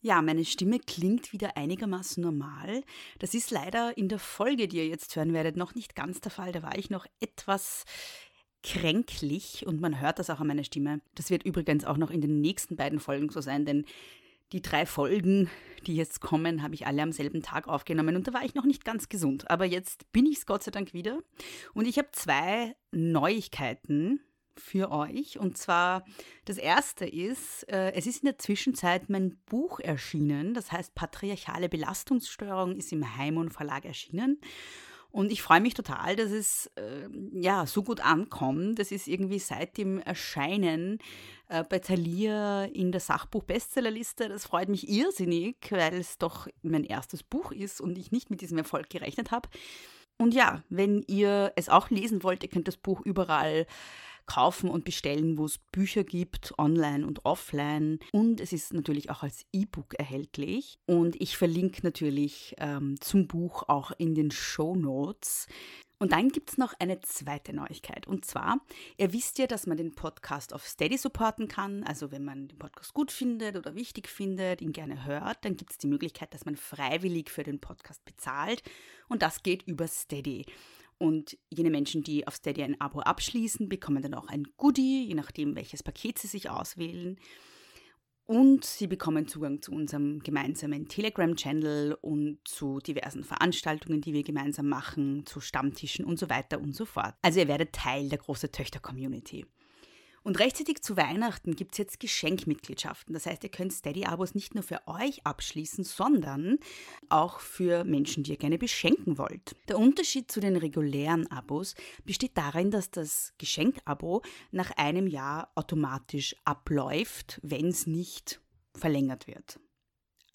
Ja, meine Stimme klingt wieder einigermaßen normal. Das ist leider in der Folge, die ihr jetzt hören werdet, noch nicht ganz der Fall. Da war ich noch etwas kränklich und man hört das auch an meiner Stimme. Das wird übrigens auch noch in den nächsten beiden Folgen so sein, denn die drei Folgen, die jetzt kommen, habe ich alle am selben Tag aufgenommen und da war ich noch nicht ganz gesund. Aber jetzt bin ich es Gott sei Dank wieder. Und ich habe zwei Neuigkeiten für euch. Und zwar, das erste ist, äh, es ist in der Zwischenzeit mein Buch erschienen. Das heißt, Patriarchale Belastungsstörung ist im Heimon Verlag erschienen. Und ich freue mich total, dass es äh, ja so gut ankommt. Das ist irgendwie seit dem Erscheinen äh, bei Thalia in der Sachbuch-Bestsellerliste. Das freut mich irrsinnig, weil es doch mein erstes Buch ist und ich nicht mit diesem Erfolg gerechnet habe. Und ja, wenn ihr es auch lesen wollt, ihr könnt das Buch überall kaufen und bestellen, wo es Bücher gibt, online und offline. Und es ist natürlich auch als E-Book erhältlich. Und ich verlinke natürlich ähm, zum Buch auch in den Show Notes. Und dann gibt es noch eine zweite Neuigkeit. Und zwar, ihr wisst ja, dass man den Podcast auf Steady supporten kann. Also wenn man den Podcast gut findet oder wichtig findet, ihn gerne hört, dann gibt es die Möglichkeit, dass man freiwillig für den Podcast bezahlt. Und das geht über Steady. Und jene Menschen, die auf Steady ein Abo abschließen, bekommen dann auch ein Goodie, je nachdem, welches Paket sie sich auswählen. Und sie bekommen Zugang zu unserem gemeinsamen Telegram-Channel und zu diversen Veranstaltungen, die wir gemeinsam machen, zu Stammtischen und so weiter und so fort. Also ihr werdet Teil der großen Töchter-Community. Und rechtzeitig zu Weihnachten gibt es jetzt Geschenkmitgliedschaften. Das heißt, ihr könnt Steady-Abos nicht nur für euch abschließen, sondern auch für Menschen, die ihr gerne beschenken wollt. Der Unterschied zu den regulären Abos besteht darin, dass das Geschenkabo nach einem Jahr automatisch abläuft, wenn es nicht verlängert wird.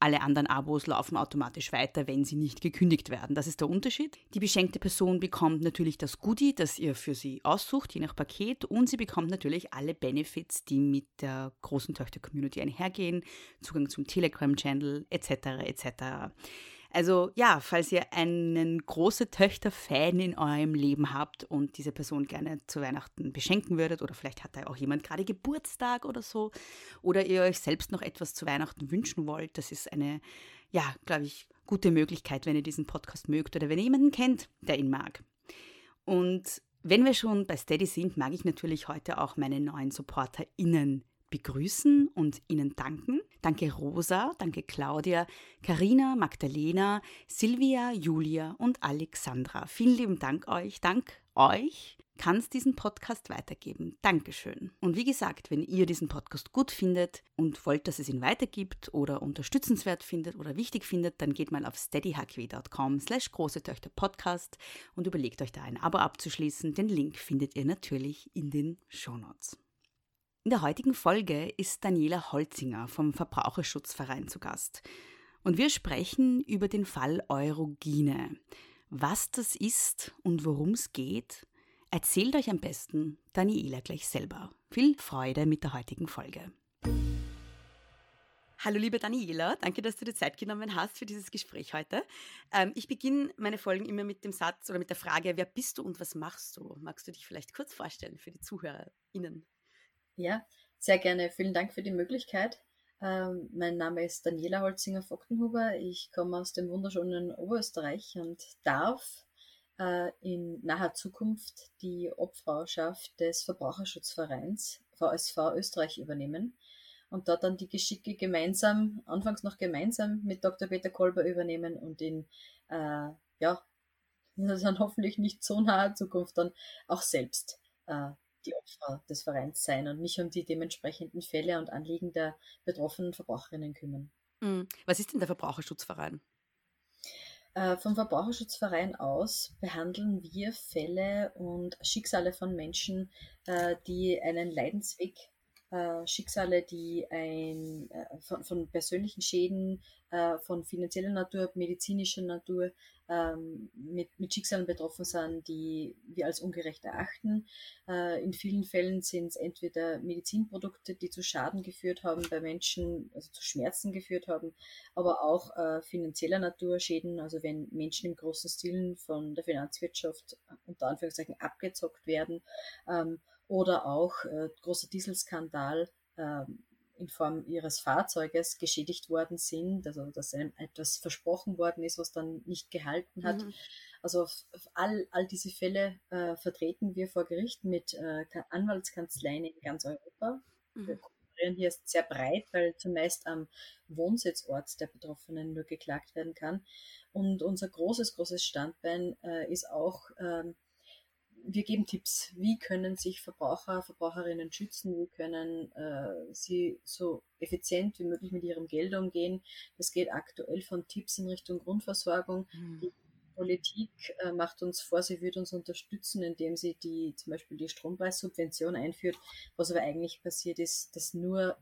Alle anderen Abos laufen automatisch weiter, wenn sie nicht gekündigt werden. Das ist der Unterschied. Die beschenkte Person bekommt natürlich das Goodie, das ihr für sie aussucht, je nach Paket, und sie bekommt natürlich alle Benefits, die mit der großen Töchter-Community einhergehen, Zugang zum Telegram-Channel etc. etc. Also ja, falls ihr einen große Töchter-Fan in eurem Leben habt und diese Person gerne zu Weihnachten beschenken würdet oder vielleicht hat da auch jemand gerade Geburtstag oder so oder ihr euch selbst noch etwas zu Weihnachten wünschen wollt, das ist eine, ja, glaube ich, gute Möglichkeit, wenn ihr diesen Podcast mögt oder wenn ihr jemanden kennt, der ihn mag. Und wenn wir schon bei Steady sind, mag ich natürlich heute auch meine neuen SupporterInnen begrüßen und Ihnen danken. Danke Rosa, danke Claudia, Karina, Magdalena, Silvia, Julia und Alexandra. Vielen lieben Dank euch. Dank euch kann es diesen Podcast weitergeben. Dankeschön. Und wie gesagt, wenn ihr diesen Podcast gut findet und wollt, dass es ihn weitergibt oder unterstützenswert findet oder wichtig findet, dann geht mal auf steadyhq.com slash große Töchter Podcast und überlegt euch da ein Abo abzuschließen. Den Link findet ihr natürlich in den Shownotes. In der heutigen Folge ist Daniela Holzinger vom Verbraucherschutzverein zu Gast. Und wir sprechen über den Fall Eurogine. Was das ist und worum es geht, erzählt euch am besten Daniela gleich selber. Viel Freude mit der heutigen Folge. Hallo liebe Daniela, danke, dass du dir Zeit genommen hast für dieses Gespräch heute. Ähm, ich beginne meine Folgen immer mit dem Satz oder mit der Frage, wer bist du und was machst du? Magst du dich vielleicht kurz vorstellen für die ZuhörerInnen? Ja, sehr gerne. Vielen Dank für die Möglichkeit. Ähm, mein Name ist Daniela Holzinger-Fogtenhuber. Ich komme aus dem wunderschönen Oberösterreich und darf äh, in naher Zukunft die Obfrauschaft des Verbraucherschutzvereins VSV Österreich übernehmen und dort dann die Geschicke gemeinsam, anfangs noch gemeinsam mit Dr. Peter Kolber übernehmen und in äh, ja, dann hoffentlich nicht so nahe Zukunft dann auch selbst äh, die Opfer des Vereins sein und mich um die dementsprechenden Fälle und Anliegen der betroffenen Verbraucherinnen kümmern. Mhm. Was ist denn der Verbraucherschutzverein? Äh, vom Verbraucherschutzverein aus behandeln wir Fälle und Schicksale von Menschen, äh, die einen Leidensweg äh, Schicksale, die ein, äh, von, von, persönlichen Schäden, äh, von finanzieller Natur, medizinischer Natur ähm, mit, mit, Schicksalen betroffen sind, die wir als ungerecht erachten. Äh, in vielen Fällen sind es entweder Medizinprodukte, die zu Schaden geführt haben bei Menschen, also zu Schmerzen geführt haben, aber auch äh, finanzieller Natur Schäden, also wenn Menschen im großen Stil von der Finanzwirtschaft unter Anführungszeichen abgezockt werden. Ähm, oder auch äh, großer Dieselskandal äh, in Form ihres Fahrzeuges geschädigt worden sind, also dass einem etwas versprochen worden ist, was dann nicht gehalten hat. Mhm. Also all, all diese Fälle äh, vertreten wir vor Gericht mit äh, Anwaltskanzleien in ganz Europa. Mhm. Wir kooperieren hier sehr breit, weil zumeist am Wohnsitzort der Betroffenen nur geklagt werden kann. Und unser großes, großes Standbein äh, ist auch ähm, wir geben Tipps, wie können sich Verbraucher, Verbraucherinnen schützen, wie können äh, sie so effizient wie möglich mit ihrem Geld umgehen. Das geht aktuell von Tipps in Richtung Grundversorgung. Mhm. Die Politik äh, macht uns vor, sie würde uns unterstützen, indem sie die zum Beispiel die Strompreissubvention einführt. Was aber eigentlich passiert ist, dass nur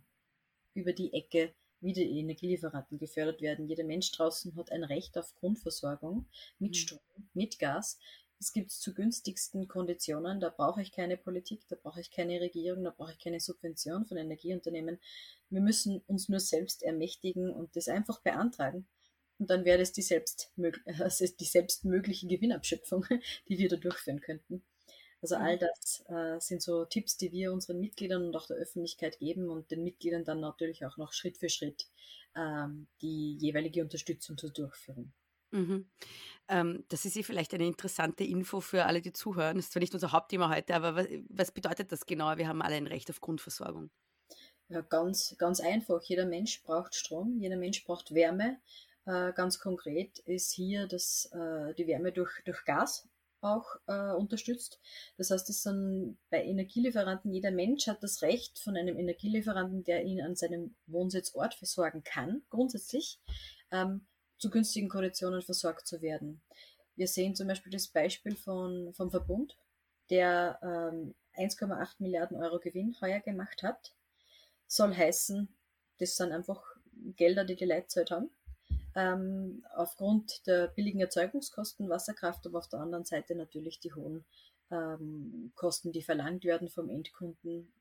über die Ecke wieder die Energielieferanten gefördert werden. Jeder Mensch draußen hat ein Recht auf Grundversorgung mit mhm. Strom, mit Gas es gibt zu günstigsten Konditionen, da brauche ich keine Politik, da brauche ich keine Regierung, da brauche ich keine Subvention von Energieunternehmen. Wir müssen uns nur selbst ermächtigen und das einfach beantragen. Und dann wäre das die, selbstmög also die selbstmögliche Gewinnabschöpfung, die wir da durchführen könnten. Also all mhm. das äh, sind so Tipps, die wir unseren Mitgliedern und auch der Öffentlichkeit geben und den Mitgliedern dann natürlich auch noch Schritt für Schritt ähm, die jeweilige Unterstützung zur Durchführung. Mhm. Ähm, das ist ja vielleicht eine interessante Info für alle, die zuhören. Das ist zwar nicht unser Hauptthema heute, aber was, was bedeutet das genau? Wir haben alle ein Recht auf Grundversorgung. Ja, ganz, ganz einfach. Jeder Mensch braucht Strom, jeder Mensch braucht Wärme. Äh, ganz konkret ist hier das, äh, die Wärme durch, durch Gas auch äh, unterstützt. Das heißt, es sind bei Energielieferanten, jeder Mensch hat das Recht von einem Energielieferanten, der ihn an seinem Wohnsitzort versorgen kann, grundsätzlich, ähm, zu günstigen Konditionen versorgt zu werden. Wir sehen zum Beispiel das Beispiel von, vom Verbund, der ähm, 1,8 Milliarden Euro Gewinn heuer gemacht hat. Soll heißen, das sind einfach Gelder, die die Leute haben. Ähm, aufgrund der billigen Erzeugungskosten Wasserkraft, aber auf der anderen Seite natürlich die hohen ähm, Kosten, die verlangt werden vom Endkunden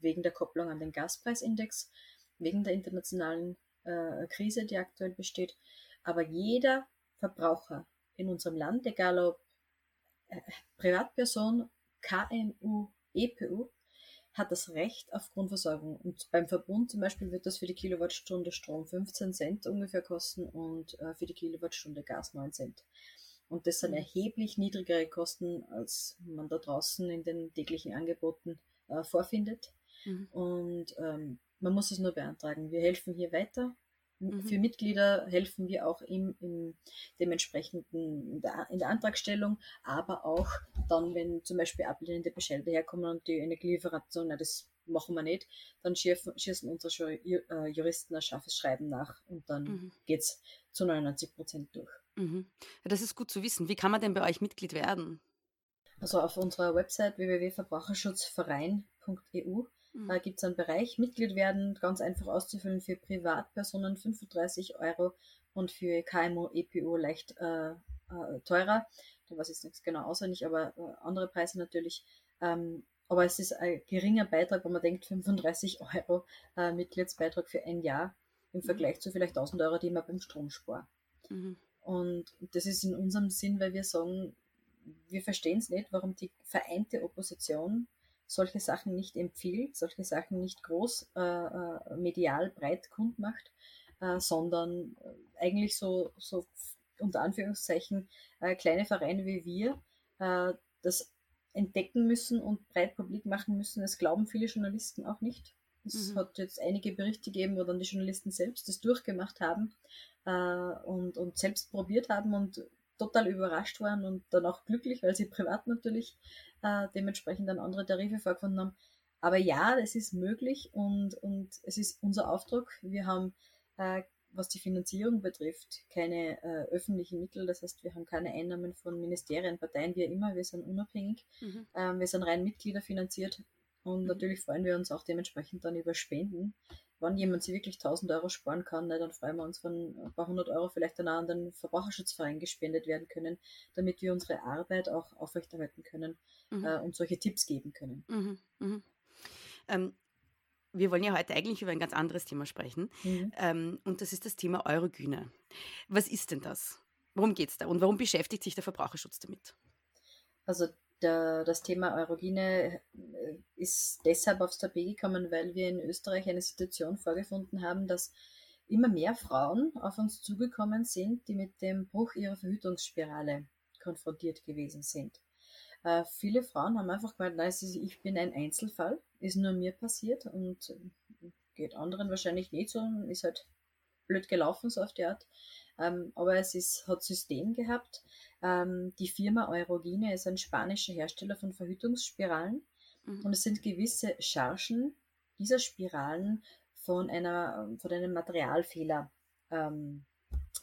wegen der Kopplung an den Gaspreisindex, wegen der internationalen äh, Krise, die aktuell besteht. Aber jeder Verbraucher in unserem Land, egal ob äh, Privatperson, KMU, EPU, hat das Recht auf Grundversorgung. Und beim Verbund zum Beispiel wird das für die Kilowattstunde Strom 15 Cent ungefähr kosten und äh, für die Kilowattstunde Gas 9 Cent. Und das sind mhm. erheblich niedrigere Kosten, als man da draußen in den täglichen Angeboten äh, vorfindet. Mhm. Und ähm, man muss es nur beantragen. Wir helfen hier weiter. Mhm. Für Mitglieder helfen wir auch im, im dementsprechenden in der, in der, Antragstellung, aber auch dann, wenn zum Beispiel ablehnende Bescheide herkommen und die Energielieferanten sagen, na, das machen wir nicht, dann schießen, schießen unsere äh, Juristen ein scharfes Schreiben nach und dann mhm. geht es zu 99 Prozent durch. Mhm. Das ist gut zu wissen. Wie kann man denn bei euch Mitglied werden? Also auf unserer Website www.verbraucherschutzverein.eu Mhm. Da gibt es einen Bereich Mitglied werden, ganz einfach auszufüllen für Privatpersonen 35 Euro und für KMU, EPO leicht äh, äh, teurer. Da weiß ich jetzt genau auswendig, aber äh, andere Preise natürlich. Ähm, aber es ist ein geringer Beitrag, wenn man denkt, 35 Euro äh, Mitgliedsbeitrag für ein Jahr im mhm. Vergleich zu vielleicht 1000 Euro, die man beim Strom spart. Mhm. Und das ist in unserem Sinn, weil wir sagen, wir verstehen es nicht, warum die vereinte Opposition solche Sachen nicht empfiehlt, solche Sachen nicht groß äh, äh medial breit kund macht, äh, sondern äh, eigentlich so, so unter Anführungszeichen äh, kleine Vereine wie wir äh, das entdecken müssen und breit publik machen müssen. Das glauben viele Journalisten auch nicht. Es mhm. hat jetzt einige Berichte gegeben, wo dann die Journalisten selbst das durchgemacht haben und, und selbst probiert haben und total überrascht waren und dann auch glücklich, weil sie privat natürlich äh, dementsprechend dann andere Tarife vorgefunden haben. Aber ja, es ist möglich und, und es ist unser Auftrag. Wir haben, äh, was die Finanzierung betrifft, keine äh, öffentlichen Mittel. Das heißt, wir haben keine Einnahmen von Ministerien, Parteien, wie immer. Wir sind unabhängig. Mhm. Ähm, wir sind rein Mitglieder finanziert und mhm. natürlich freuen wir uns auch dementsprechend dann über Spenden wenn jemand sich wirklich 1000 Euro sparen kann, ne, dann freuen wir uns, wenn ein paar hundert Euro vielleicht dann an den Verbraucherschutzverein gespendet werden können, damit wir unsere Arbeit auch aufrechterhalten können mhm. äh, und solche Tipps geben können. Mhm. Mhm. Ähm, wir wollen ja heute eigentlich über ein ganz anderes Thema sprechen. Mhm. Ähm, und das ist das Thema Eurogyne. Was ist denn das? Worum geht es da? Und warum beschäftigt sich der Verbraucherschutz damit? Also der, das Thema Eurogine äh, ist deshalb aufs Tapet gekommen, weil wir in Österreich eine Situation vorgefunden haben, dass immer mehr Frauen auf uns zugekommen sind, die mit dem Bruch ihrer Verhütungsspirale konfrontiert gewesen sind. Äh, viele Frauen haben einfach gemeint, nein, ich bin ein Einzelfall, ist nur mir passiert und äh, geht anderen wahrscheinlich nicht so, ist halt blöd gelaufen, so auf die Art. Ähm, aber es ist, hat System gehabt. Ähm, die Firma Eurogine ist ein spanischer Hersteller von Verhütungsspiralen mhm. und es sind gewisse Chargen dieser Spiralen von, einer, von einem Materialfehler ähm,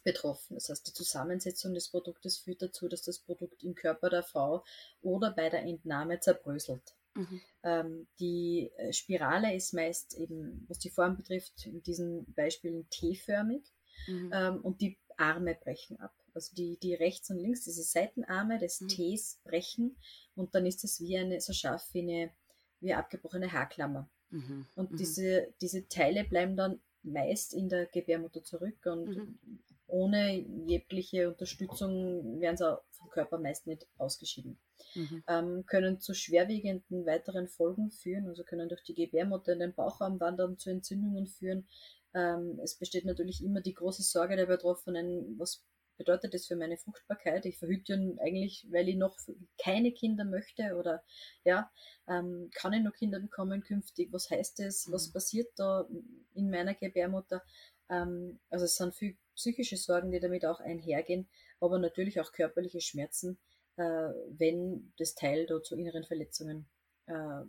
betroffen. Das heißt, die Zusammensetzung des Produktes führt dazu, dass das Produkt im Körper der Frau oder bei der Entnahme zerbröselt. Mhm. Ähm, die äh, Spirale ist meist eben, was die Form betrifft, in diesen Beispielen T-förmig mhm. ähm, und die Arme brechen ab. Also die, die rechts und links, diese Seitenarme des mhm. Ts brechen und dann ist es wie eine, so scharf wie eine, wie eine abgebrochene Haarklammer. Mhm. Und mhm. diese, diese Teile bleiben dann meist in der Gebärmutter zurück und mhm. ohne jegliche Unterstützung werden sie vom Körper meist nicht ausgeschieden. Mhm. Ähm, können zu schwerwiegenden weiteren Folgen führen, also können durch die Gebärmutter in den Bauchraum wandern, zu Entzündungen führen. Ähm, es besteht natürlich immer die große Sorge der Betroffenen, was bedeutet das für meine Fruchtbarkeit? Ich verhüte eigentlich, weil ich noch keine Kinder möchte oder ja, ähm, kann ich noch Kinder bekommen künftig? Was heißt das? Was mhm. passiert da in meiner Gebärmutter? Ähm, also es sind viel psychische Sorgen, die damit auch einhergehen, aber natürlich auch körperliche Schmerzen, äh, wenn das Teil da zu inneren Verletzungen äh,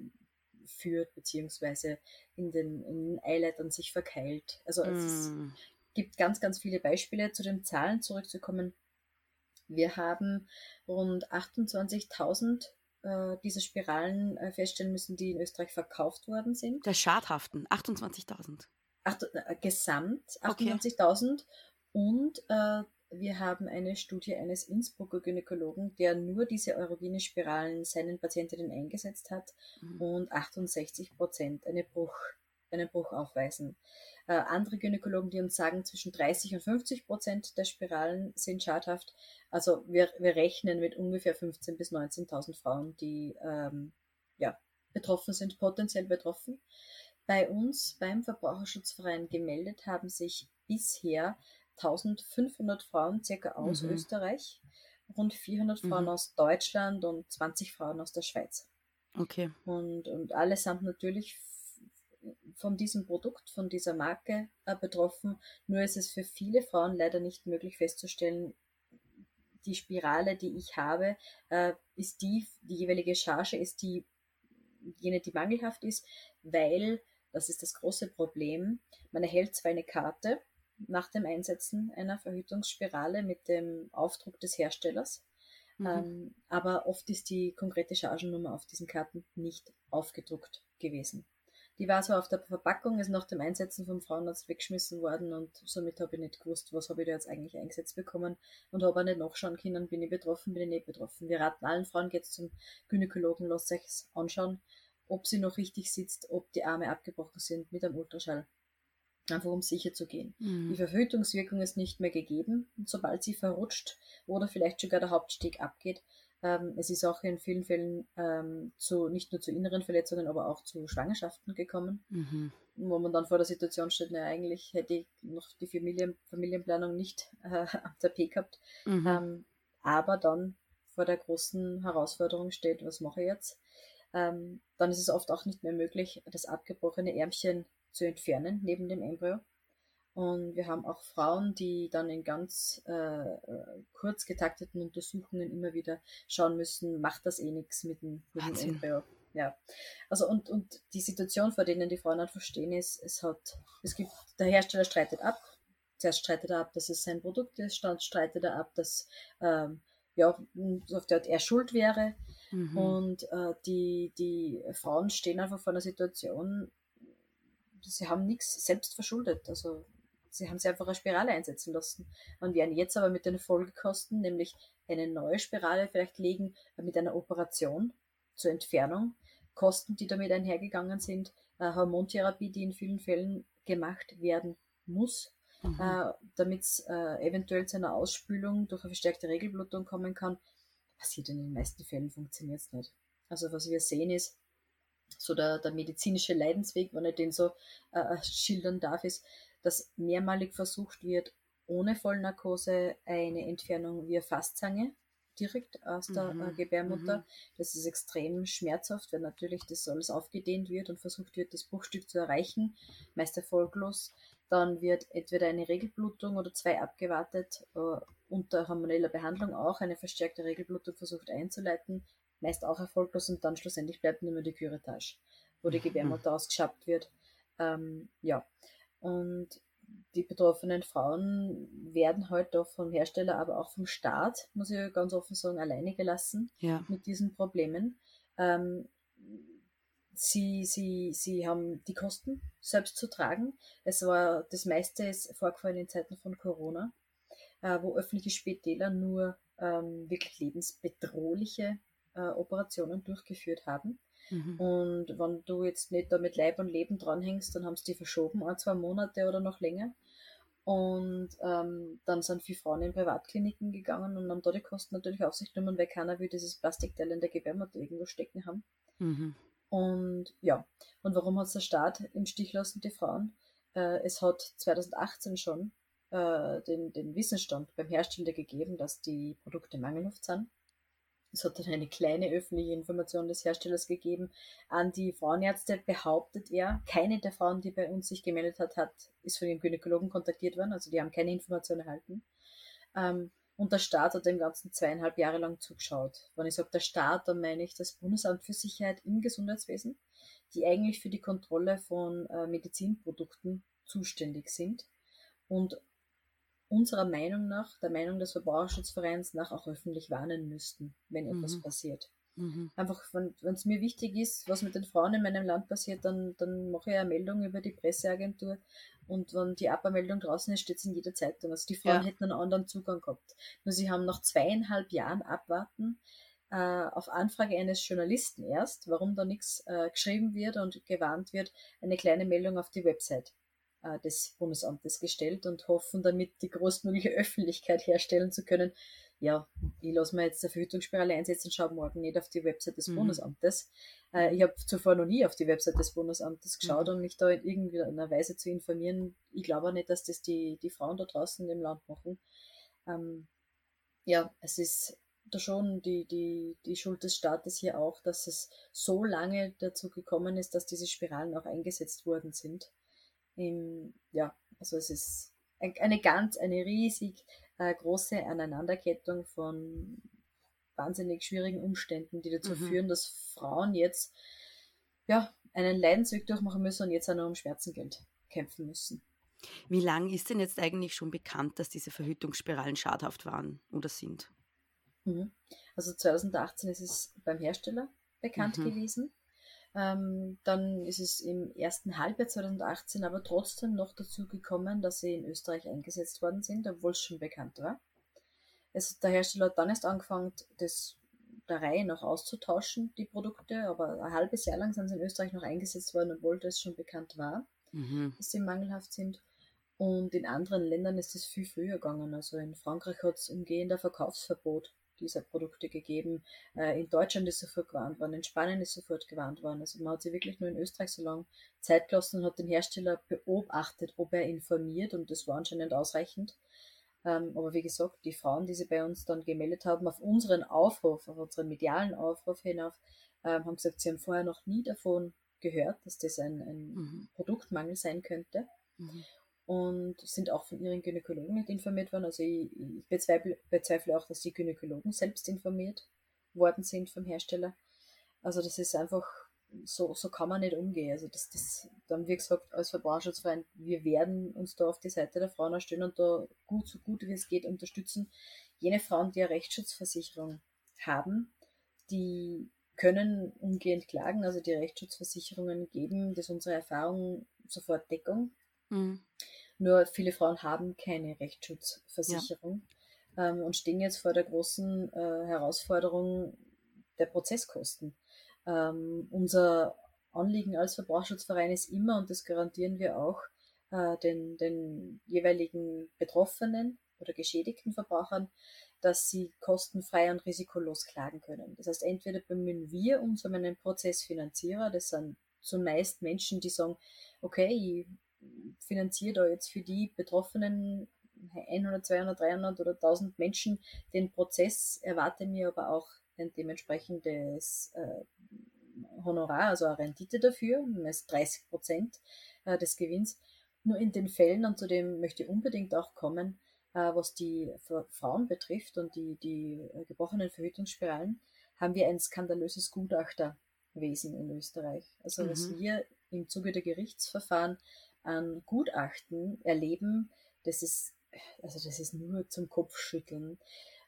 führt, beziehungsweise in den, in den Eileitern sich verkeilt. Also es mm. ist, gibt ganz, ganz viele Beispiele. Zu den Zahlen zurückzukommen. Wir haben rund 28.000 äh, diese Spiralen äh, feststellen müssen, die in Österreich verkauft worden sind. Der Schadhaften, 28.000. Äh, gesamt 28.000 okay. und äh, wir haben eine Studie eines Innsbrucker Gynäkologen, der nur diese Eurogene-Spiralen seinen Patientinnen eingesetzt hat mhm. und 68 Prozent eine Bruch, einen Bruch aufweisen. Äh, andere Gynäkologen, die uns sagen, zwischen 30 und 50 Prozent der Spiralen sind schadhaft. Also wir, wir rechnen mit ungefähr 15.000 bis 19.000 Frauen, die ähm, ja, betroffen sind, potenziell betroffen. Bei uns beim Verbraucherschutzverein gemeldet haben sich bisher 1500 Frauen circa aus mhm. Österreich, rund 400 mhm. Frauen aus Deutschland und 20 Frauen aus der Schweiz. Okay. Und, und allesamt natürlich von diesem Produkt, von dieser Marke äh, betroffen. Nur ist es für viele Frauen leider nicht möglich festzustellen, die Spirale, die ich habe, äh, ist die, die jeweilige Charge ist die, jene, die mangelhaft ist, weil, das ist das große Problem, man erhält zwar eine Karte nach dem Einsetzen einer Verhütungsspirale mit dem Aufdruck des Herstellers, mhm. ähm, aber oft ist die konkrete Chargennummer auf diesen Karten nicht aufgedruckt gewesen. Die war so auf der Verpackung, ist nach dem Einsetzen vom Frauenarzt weggeschmissen worden und somit habe ich nicht gewusst, was habe ich da jetzt eigentlich eingesetzt bekommen und habe auch nicht nachschauen können, bin ich betroffen, bin ich nicht betroffen. Wir raten allen Frauen, geht zum Gynäkologen, lasst euch anschauen, ob sie noch richtig sitzt, ob die Arme abgebrochen sind mit einem Ultraschall. Einfach um sicher zu gehen. Mhm. Die Verhütungswirkung ist nicht mehr gegeben. Und sobald sie verrutscht oder vielleicht sogar der Hauptsteg abgeht, ähm, es ist auch in vielen Fällen ähm, zu, nicht nur zu inneren Verletzungen, aber auch zu Schwangerschaften gekommen, mhm. wo man dann vor der Situation steht, na, eigentlich hätte ich noch die Familien, Familienplanung nicht äh, am Tapet gehabt, mhm. ähm, aber dann vor der großen Herausforderung steht, was mache ich jetzt? Ähm, dann ist es oft auch nicht mehr möglich, das abgebrochene Ärmchen zu entfernen neben dem Embryo. Und wir haben auch Frauen, die dann in ganz äh, kurz getakteten Untersuchungen immer wieder schauen müssen, macht das eh nichts mit dem, mit dem Embryo. Ja. Also und, und die Situation, vor denen die Frauen dann verstehen, ist, es hat, es gibt, der Hersteller streitet ab. Zuerst streitet er ab, dass es sein Produkt ist, dann streitet er ab, dass ähm, ja, auf der Art er schuld wäre. Mhm. Und äh, die, die Frauen stehen einfach vor einer Situation, sie haben nichts selbst verschuldet. Also sie haben sie einfach eine Spirale einsetzen lassen und werden jetzt aber mit den Folgekosten, nämlich eine neue Spirale vielleicht legen mit einer Operation zur Entfernung, Kosten, die damit einhergegangen sind, äh, Hormontherapie, die in vielen Fällen gemacht werden muss, mhm. äh, damit es äh, eventuell zu einer Ausspülung durch eine verstärkte Regelblutung kommen kann. Passiert in den meisten Fällen, funktioniert es nicht. Also was wir sehen ist, so der, der medizinische Leidensweg, wenn ich den so äh, schildern darf, ist, dass mehrmalig versucht wird, ohne Vollnarkose eine Entfernung via Fastzange direkt aus der mhm. Äh, Gebärmutter. Mhm. Das ist extrem schmerzhaft, weil natürlich das alles aufgedehnt wird und versucht wird, das Bruchstück zu erreichen, meist erfolglos. Dann wird entweder eine Regelblutung oder zwei abgewartet, äh, unter hormoneller Behandlung auch eine verstärkte Regelblutung versucht einzuleiten, meist auch erfolglos und dann schlussendlich bleibt nur die Küretage, wo die mhm. Gebärmutter mhm. ausgeschabt wird. Ähm, ja, und die betroffenen Frauen werden halt doch vom Hersteller, aber auch vom Staat, muss ich ganz offen sagen, alleine gelassen ja. mit diesen Problemen. Ähm, sie, sie, sie haben die Kosten selbst zu tragen. Es war das meiste ist vorgefallen in Zeiten von Corona, äh, wo öffentliche Spitäler nur ähm, wirklich lebensbedrohliche äh, Operationen durchgeführt haben. Mhm. Und wenn du jetzt nicht da mit Leib und Leben dranhängst, dann haben sie die verschoben, ein, zwei Monate oder noch länger. Und ähm, dann sind viele Frauen in Privatkliniken gegangen und haben da die Kosten natürlich auf sich genommen, weil keiner will dieses Plastikteil in der Gebärmutter irgendwo stecken haben. Mhm. Und ja, und warum hat es der Staat im Stich lassen, die Frauen? Äh, es hat 2018 schon äh, den, den Wissensstand beim Hersteller gegeben, dass die Produkte mangelhaft sind. Es hat dann eine kleine öffentliche Information des Herstellers gegeben an die Frauenärzte, behauptet er. Keine der Frauen, die bei uns sich gemeldet hat, hat ist von ihrem Gynäkologen kontaktiert worden, also die haben keine Information erhalten. Ähm, und der Staat hat dem Ganzen zweieinhalb Jahre lang zugeschaut. Wenn ich sage der Staat, dann meine ich das Bundesamt für Sicherheit im Gesundheitswesen, die eigentlich für die Kontrolle von äh, Medizinprodukten zuständig sind und unserer Meinung nach, der Meinung des Verbraucherschutzvereins nach auch öffentlich warnen müssten, wenn etwas mhm. passiert. Mhm. Einfach, wenn es mir wichtig ist, was mit den Frauen in meinem Land passiert, dann, dann mache ich eine Meldung über die Presseagentur und wenn die Abmeldung draußen ist, steht es in jeder Zeitung. Also die Frauen ja. hätten einen anderen Zugang gehabt. Nur sie haben nach zweieinhalb Jahren abwarten äh, auf Anfrage eines Journalisten erst, warum da nichts äh, geschrieben wird und gewarnt wird, eine kleine Meldung auf die Website des Bundesamtes gestellt und hoffen damit die größtmögliche Öffentlichkeit herstellen zu können. Ja, ich lasse mir jetzt eine Verhütungsspirale einsetzen und schaue morgen nicht auf die Website des mhm. Bundesamtes. Äh, ich habe zuvor noch nie auf die Website des Bundesamtes geschaut mhm. und mich da in irgendeiner Weise zu informieren. Ich glaube auch nicht, dass das die, die Frauen da draußen im Land machen. Ähm, ja, es ist da schon die, die, die Schuld des Staates hier auch, dass es so lange dazu gekommen ist, dass diese Spiralen auch eingesetzt worden sind im, ja, also es ist eine ganz, eine riesig äh, große Aneinanderkettung von wahnsinnig schwierigen Umständen, die dazu mhm. führen, dass Frauen jetzt ja, einen Leidensweg durchmachen müssen und jetzt auch noch um Schmerzengeld kämpfen müssen. Wie lange ist denn jetzt eigentlich schon bekannt, dass diese Verhütungsspiralen schadhaft waren oder sind? Mhm. Also 2018 ist es beim Hersteller bekannt mhm. gewesen. Ähm, dann ist es im ersten Halbjahr 2018 aber trotzdem noch dazu gekommen, dass sie in Österreich eingesetzt worden sind, obwohl es schon bekannt war. Es, der Hersteller hat dann erst angefangen, das der Reihe noch auszutauschen, die Produkte, aber ein halbes Jahr lang sind sie in Österreich noch eingesetzt worden, obwohl das schon bekannt war, mhm. dass sie mangelhaft sind. Und in anderen Ländern ist es viel früher gegangen. Also in Frankreich hat es umgehender Verkaufsverbot dieser Produkte gegeben. Äh, in Deutschland ist sofort gewarnt worden, in Spanien ist sofort gewarnt worden. Also man hat sich wirklich nur in Österreich so lange Zeit gelassen und hat den Hersteller beobachtet, ob er informiert und das war anscheinend ausreichend. Ähm, aber wie gesagt, die Frauen, die sie bei uns dann gemeldet haben, auf unseren Aufruf, auf unseren medialen Aufruf hinauf, ähm, haben gesagt, sie haben vorher noch nie davon gehört, dass das ein, ein mhm. Produktmangel sein könnte. Mhm. Und sind auch von ihren Gynäkologen nicht informiert worden. Also ich, ich bezweifle, bezweifle auch, dass die Gynäkologen selbst informiert worden sind vom Hersteller. Also das ist einfach, so, so kann man nicht umgehen. Also das, das, dann wie gesagt, als Verbraucherschutzverein, wir werden uns da auf die Seite der Frauen erstellen und da gut, so gut wie es geht unterstützen. Jene Frauen, die eine Rechtsschutzversicherung haben, die können umgehend klagen. Also die Rechtsschutzversicherungen geben, das ist unsere Erfahrung, sofort Deckung. Mhm. Nur viele Frauen haben keine Rechtsschutzversicherung ja. ähm, und stehen jetzt vor der großen äh, Herausforderung der Prozesskosten. Ähm, unser Anliegen als Verbraucherschutzverein ist immer, und das garantieren wir auch, äh, den, den jeweiligen Betroffenen oder geschädigten Verbrauchern, dass sie kostenfrei und risikolos klagen können. Das heißt, entweder bemühen wir uns um einen Prozessfinanzierer, das sind zumeist Menschen, die sagen, okay, ich finanziere da jetzt für die Betroffenen 100, 200, 300 oder 1000 Menschen den Prozess, erwarte mir aber auch ein dementsprechendes äh, Honorar, also eine Rendite dafür, das 30 Prozent äh, des Gewinns. Nur in den Fällen, und zu dem möchte ich unbedingt auch kommen, äh, was die Frauen betrifft und die, die äh, gebrochenen Verhütungsspiralen, haben wir ein skandalöses Gutachterwesen in Österreich. Also mhm. was wir im Zuge der Gerichtsverfahren an Gutachten erleben, das ist, also das ist nur zum Kopfschütteln.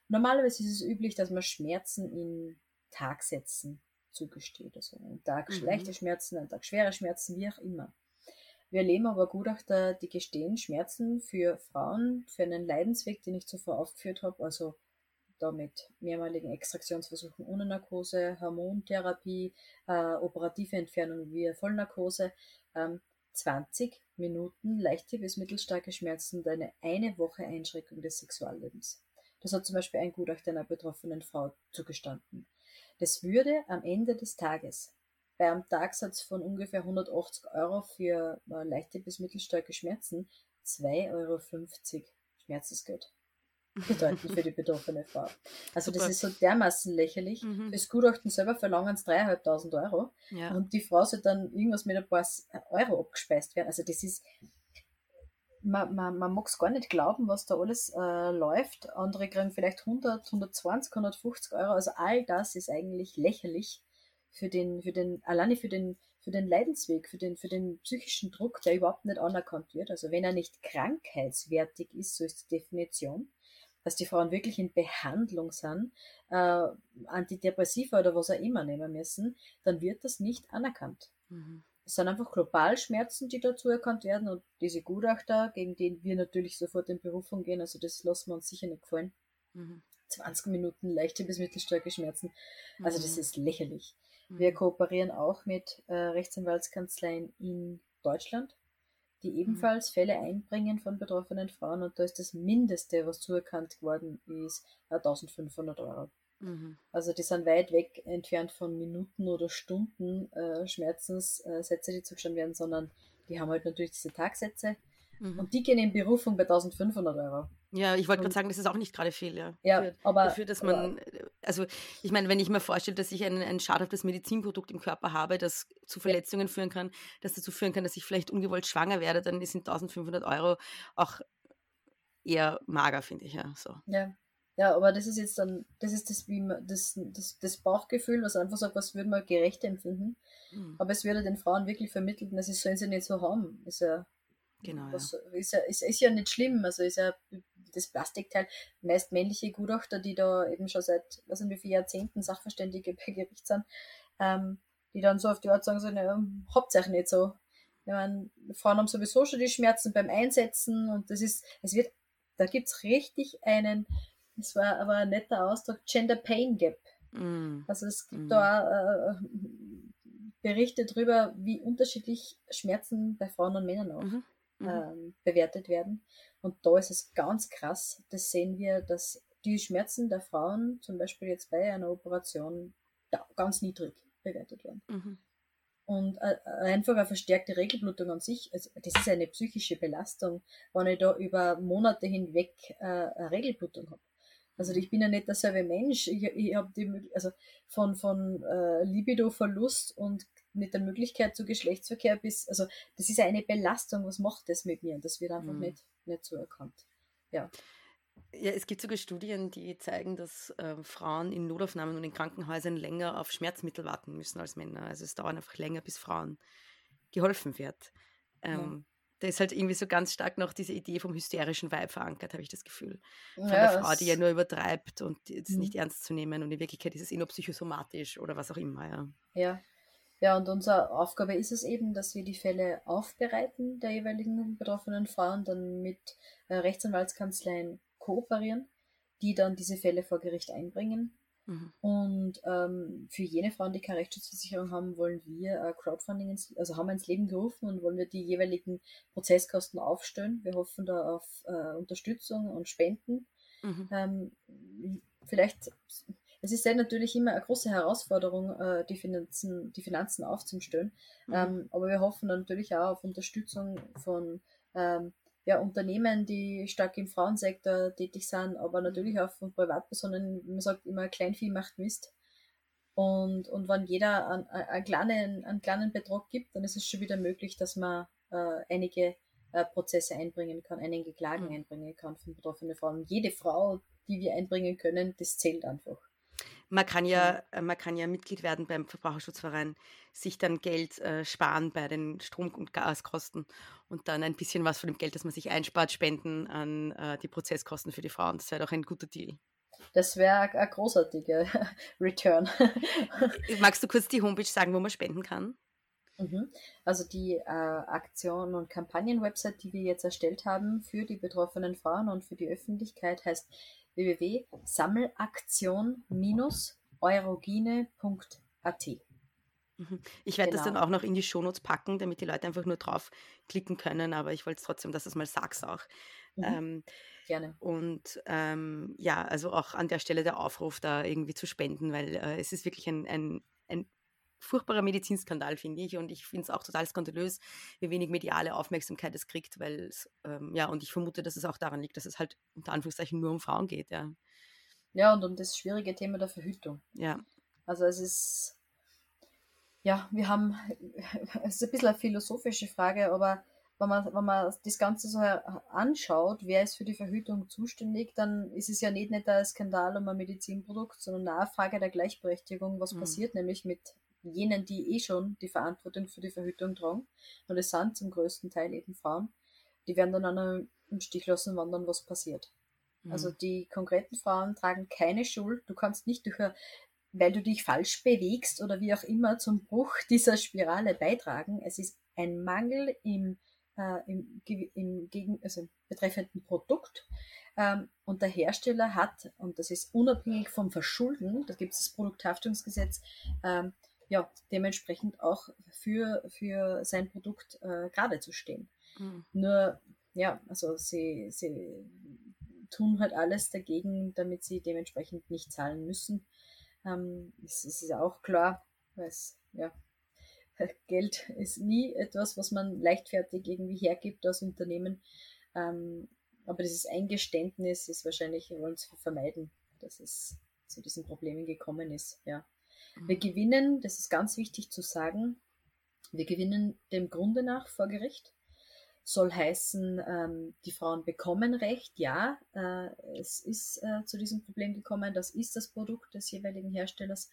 Normalerweise ist es üblich, dass man Schmerzen in Tagsätzen zugesteht. Also ein Tag mhm. leichte Schmerzen, ein Tag schwere Schmerzen, wie auch immer. Wir erleben aber Gutachter, die gestehen Schmerzen für Frauen, für einen Leidensweg, den ich zuvor aufgeführt habe, also da mit mehrmaligen Extraktionsversuchen ohne Narkose, Hormontherapie, äh, operative Entfernung via Vollnarkose, ähm, 20 Minuten leichte bis mittelstarke Schmerzen und eine eine Woche Einschränkung des Sexuallebens. Das hat zum Beispiel ein Gutachter einer betroffenen Frau zugestanden. Das würde am Ende des Tages bei einem Tagsatz von ungefähr 180 Euro für äh, leichte bis mittelstarke Schmerzen 2,50 Euro Schmerzensgeld bedeuten für die betroffene Frau. Also Super. das ist so dermaßen lächerlich. Mhm. Das Gutachten selber verlangen es 3.500 Euro ja. und die Frau soll dann irgendwas mit ein paar Euro abgespeist werden. Also das ist, man, man, man mag es gar nicht glauben, was da alles äh, läuft. Andere kriegen vielleicht 100, 120, 150 Euro. Also all das ist eigentlich lächerlich für den, für den, alleine für den, für den Leidensweg, für den, für den psychischen Druck, der überhaupt nicht anerkannt wird. Also wenn er nicht krankheitswertig ist, so ist die Definition, dass die Frauen wirklich in Behandlung sind, äh, Antidepressiva oder was auch immer nehmen müssen, dann wird das nicht anerkannt. Mhm. Es sind einfach Globalschmerzen, die dazu erkannt werden und diese Gutachter, gegen den wir natürlich sofort in Berufung gehen, also das lassen wir uns sicher nicht gefallen. Mhm. 20 Minuten leichte bis mittelstarke Schmerzen. Also das mhm. ist lächerlich. Wir mhm. kooperieren auch mit äh, Rechtsanwaltskanzleien in Deutschland, die mhm. ebenfalls Fälle einbringen von betroffenen Frauen und da ist das Mindeste, was zuerkannt worden ist, 1500 Euro. Mhm. Also die sind weit weg entfernt von Minuten oder Stunden äh, Schmerzenssätze, die zugestanden werden, sondern die haben halt natürlich diese Tagsätze mhm. und die gehen in Berufung bei 1500 Euro. Ja, ich wollte gerade sagen, das ist auch nicht gerade viel, ja. ja dafür, aber dafür, dass man, also ich meine, wenn ich mir vorstelle, dass ich ein, ein schadhaftes Medizinprodukt im Körper habe, das zu Verletzungen führen kann, das dazu führen kann, dass ich vielleicht ungewollt schwanger werde, dann sind 1500 Euro auch eher mager, finde ich, ja. So. Ja. Ja, aber das ist jetzt dann, das ist das, wie man, das, das, das Bauchgefühl, was einfach sagt, was würde man gerecht empfinden. Mhm. Aber es würde den Frauen wirklich vermittelt, das sollen sie nicht so haben. Ist ja, genau, was, ja. Ist, ja, ist, ist ja nicht schlimm. Also ist ja das Plastikteil, meist männliche Gutachter, die da eben schon seit, weiß nicht wie viele Jahrzehnten Sachverständige bei Gericht sind, ähm, die dann so auf die Art sagen, so, ne, hauptsächlich nicht so. Ich meine, Frauen haben sowieso schon die Schmerzen beim Einsetzen und das ist, es wird, da gibt's richtig einen, das war aber ein netter Ausdruck, Gender Pain Gap. Mm. Also es gibt mm. da äh, Berichte darüber, wie unterschiedlich Schmerzen bei Frauen und Männern auch mhm. Mhm. Ähm, bewertet werden. Und da ist es ganz krass, das sehen wir, dass die Schmerzen der Frauen zum Beispiel jetzt bei einer Operation ganz niedrig bewertet werden. Mhm. Und äh, einfach eine verstärkte Regelblutung an sich, also das ist eine psychische Belastung, wenn ich da über Monate hinweg äh, eine Regelblutung habe. Also ich bin ja nicht derselbe Mensch. Ich, ich habe die also von, von äh, Libido-Verlust und mit der Möglichkeit zu Geschlechtsverkehr bis, also das ist eine Belastung, was macht das mit mir? Das wird einfach mhm. nicht, nicht so erkannt. Ja. Ja, es gibt sogar Studien, die zeigen, dass äh, Frauen in Notaufnahmen und in Krankenhäusern länger auf Schmerzmittel warten müssen als Männer. Also es dauert einfach länger, bis Frauen geholfen wird. Ähm, ja. Da ist halt irgendwie so ganz stark noch diese Idee vom hysterischen Weib verankert, habe ich das Gefühl. Von ja, der Frau, die ja nur übertreibt und es mhm. nicht ernst zu nehmen. Und in Wirklichkeit ist es eh nur psychosomatisch oder was auch immer. Ja. ja. Ja, und unsere Aufgabe ist es eben, dass wir die Fälle aufbereiten der jeweiligen betroffenen Frauen, dann mit äh, Rechtsanwaltskanzleien kooperieren, die dann diese Fälle vor Gericht einbringen. Mhm. Und ähm, für jene Frauen, die keine Rechtsschutzversicherung haben, wollen wir äh, Crowdfunding, ins, also haben wir ins Leben gerufen und wollen wir die jeweiligen Prozesskosten aufstellen. Wir hoffen da auf äh, Unterstützung und Spenden. Mhm. Ähm, vielleicht, es ist ja natürlich immer eine große Herausforderung, äh, die, Finanzen, die Finanzen aufzustellen. Mhm. Ähm, aber wir hoffen natürlich auch auf Unterstützung von ähm, ja, Unternehmen, die stark im Frauensektor tätig sind, aber natürlich auch von Privatpersonen. Man sagt immer, Kleinvieh macht Mist. Und, und wenn jeder einen, einen, kleinen, einen kleinen Betrag gibt, dann ist es schon wieder möglich, dass man äh, einige äh, Prozesse einbringen kann, einige Klagen mhm. einbringen kann von betroffenen Frauen. Jede Frau, die wir einbringen können, das zählt einfach. Man kann ja, äh, man kann ja Mitglied werden beim Verbraucherschutzverein, sich dann Geld äh, sparen bei den Strom- und Gaskosten und dann ein bisschen was von dem Geld, das man sich einspart, spenden an äh, die Prozesskosten für die Frauen. Das wäre doch ein guter Deal. Das wäre ein großartiger Return. Äh, magst du kurz die Homepage sagen, wo man spenden kann? Mhm. Also die äh, Aktion- und Kampagnen-Website, die wir jetzt erstellt haben für die betroffenen Frauen und für die Öffentlichkeit, heißt www.sammelaktion-eurogine.at. Mhm. Ich werde genau. das dann auch noch in die Shownotes packen, damit die Leute einfach nur drauf klicken können, aber ich wollte trotzdem, dass du es mal sagst auch. Mhm. Ähm, Gerne. Und ähm, ja, also auch an der Stelle der Aufruf, da irgendwie zu spenden, weil äh, es ist wirklich ein, ein, ein furchtbarer Medizinskandal, finde ich. Und ich finde es auch total skandalös, wie wenig mediale Aufmerksamkeit es kriegt, weil es, ähm, ja, und ich vermute, dass es auch daran liegt, dass es halt unter Anführungszeichen nur um Frauen geht, ja. Ja, und um das schwierige Thema der Verhütung. Ja. Also es ist, ja, wir haben, es ist ein bisschen eine philosophische Frage, aber wenn man, wenn man das Ganze so anschaut, wer ist für die Verhütung zuständig, dann ist es ja nicht, nicht ein Skandal um ein Medizinprodukt, sondern eine Frage der Gleichberechtigung, was mhm. passiert nämlich mit jenen, die eh schon die Verantwortung für die Verhütung tragen, und es sind zum größten Teil eben Frauen, die werden dann auch im Stich lassen, wann dann was passiert. Mhm. Also die konkreten Frauen tragen keine Schuld. Du kannst nicht durch, weil du dich falsch bewegst oder wie auch immer zum Bruch dieser Spirale beitragen. Es ist ein Mangel im, äh, im, im gegen, also betreffenden Produkt. Ähm, und der Hersteller hat, und das ist unabhängig vom Verschulden, da gibt es das Produkthaftungsgesetz, ähm, ja, dementsprechend auch für, für sein Produkt äh, gerade zu stehen. Mhm. Nur, ja, also sie, sie tun halt alles dagegen, damit sie dementsprechend nicht zahlen müssen. Ähm, es, es ist auch klar, weil es, ja, Geld ist nie etwas, was man leichtfertig irgendwie hergibt als Unternehmen. Ähm, aber dieses Eingeständnis ist wahrscheinlich, wir wollen es vermeiden, dass es zu diesen Problemen gekommen ist, ja. Wir gewinnen, das ist ganz wichtig zu sagen, wir gewinnen dem Grunde nach vor Gericht. Soll heißen, ähm, die Frauen bekommen Recht, ja, äh, es ist äh, zu diesem Problem gekommen, das ist das Produkt des jeweiligen Herstellers,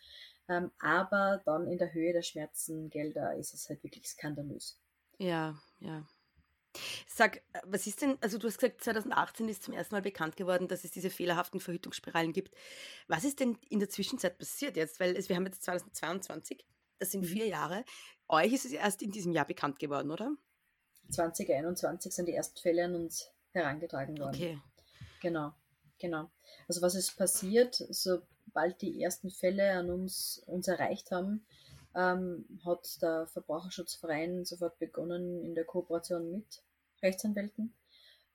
ähm, aber dann in der Höhe der Schmerzengelder ist es halt wirklich skandalös. Ja, ja. Sag, was ist denn, also du hast gesagt, 2018 ist zum ersten Mal bekannt geworden, dass es diese fehlerhaften Verhütungsspiralen gibt. Was ist denn in der Zwischenzeit passiert jetzt? Weil es, wir haben jetzt 2022, das sind mhm. vier Jahre. Euch ist es erst in diesem Jahr bekannt geworden, oder? 2021 sind die ersten Fälle an uns herangetragen worden. Okay. Genau, genau. Also was ist passiert, sobald die ersten Fälle an uns, uns erreicht haben, ähm, hat der Verbraucherschutzverein sofort begonnen in der Kooperation mit Rechtsanwälten.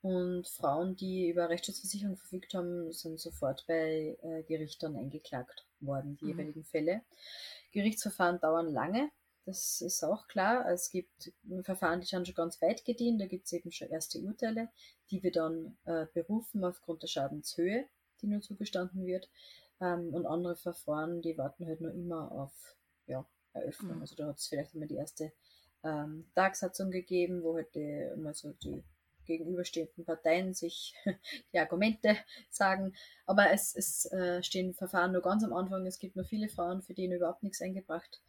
Und Frauen, die über Rechtsschutzversicherung verfügt haben, sind sofort bei äh, Gerichtern eingeklagt worden, die mhm. jeweiligen Fälle. Gerichtsverfahren dauern lange, das ist auch klar. Es gibt Verfahren, die schon ganz weit gediehen, da gibt es eben schon erste Urteile, die wir dann äh, berufen aufgrund der Schadenshöhe, die nur zugestanden wird. Ähm, und andere Verfahren, die warten halt nur immer auf ja, Eröffnung. Mhm. Also da hat es vielleicht einmal die erste ähm, Tagsatzung gegeben, wo halt die, immer so die gegenüberstehenden Parteien sich die Argumente sagen. Aber es, es äh, stehen Verfahren nur ganz am Anfang. Es gibt nur viele Frauen, für die überhaupt nichts eingebracht,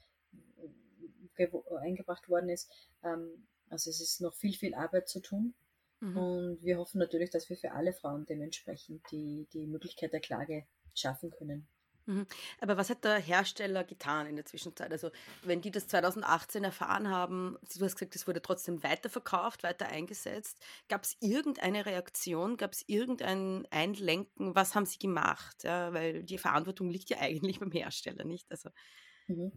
äh, eingebracht worden ist. Ähm, also es ist noch viel, viel Arbeit zu tun. Mhm. Und wir hoffen natürlich, dass wir für alle Frauen dementsprechend die, die Möglichkeit der Klage schaffen können. Mhm. Aber was hat der Hersteller getan in der Zwischenzeit? Also, wenn die das 2018 erfahren haben, du hast gesagt, es wurde trotzdem weiterverkauft, weiter eingesetzt. Gab es irgendeine Reaktion? Gab es irgendein Einlenken? Was haben sie gemacht? Ja, weil die Verantwortung liegt ja eigentlich beim Hersteller, nicht? Also, mhm.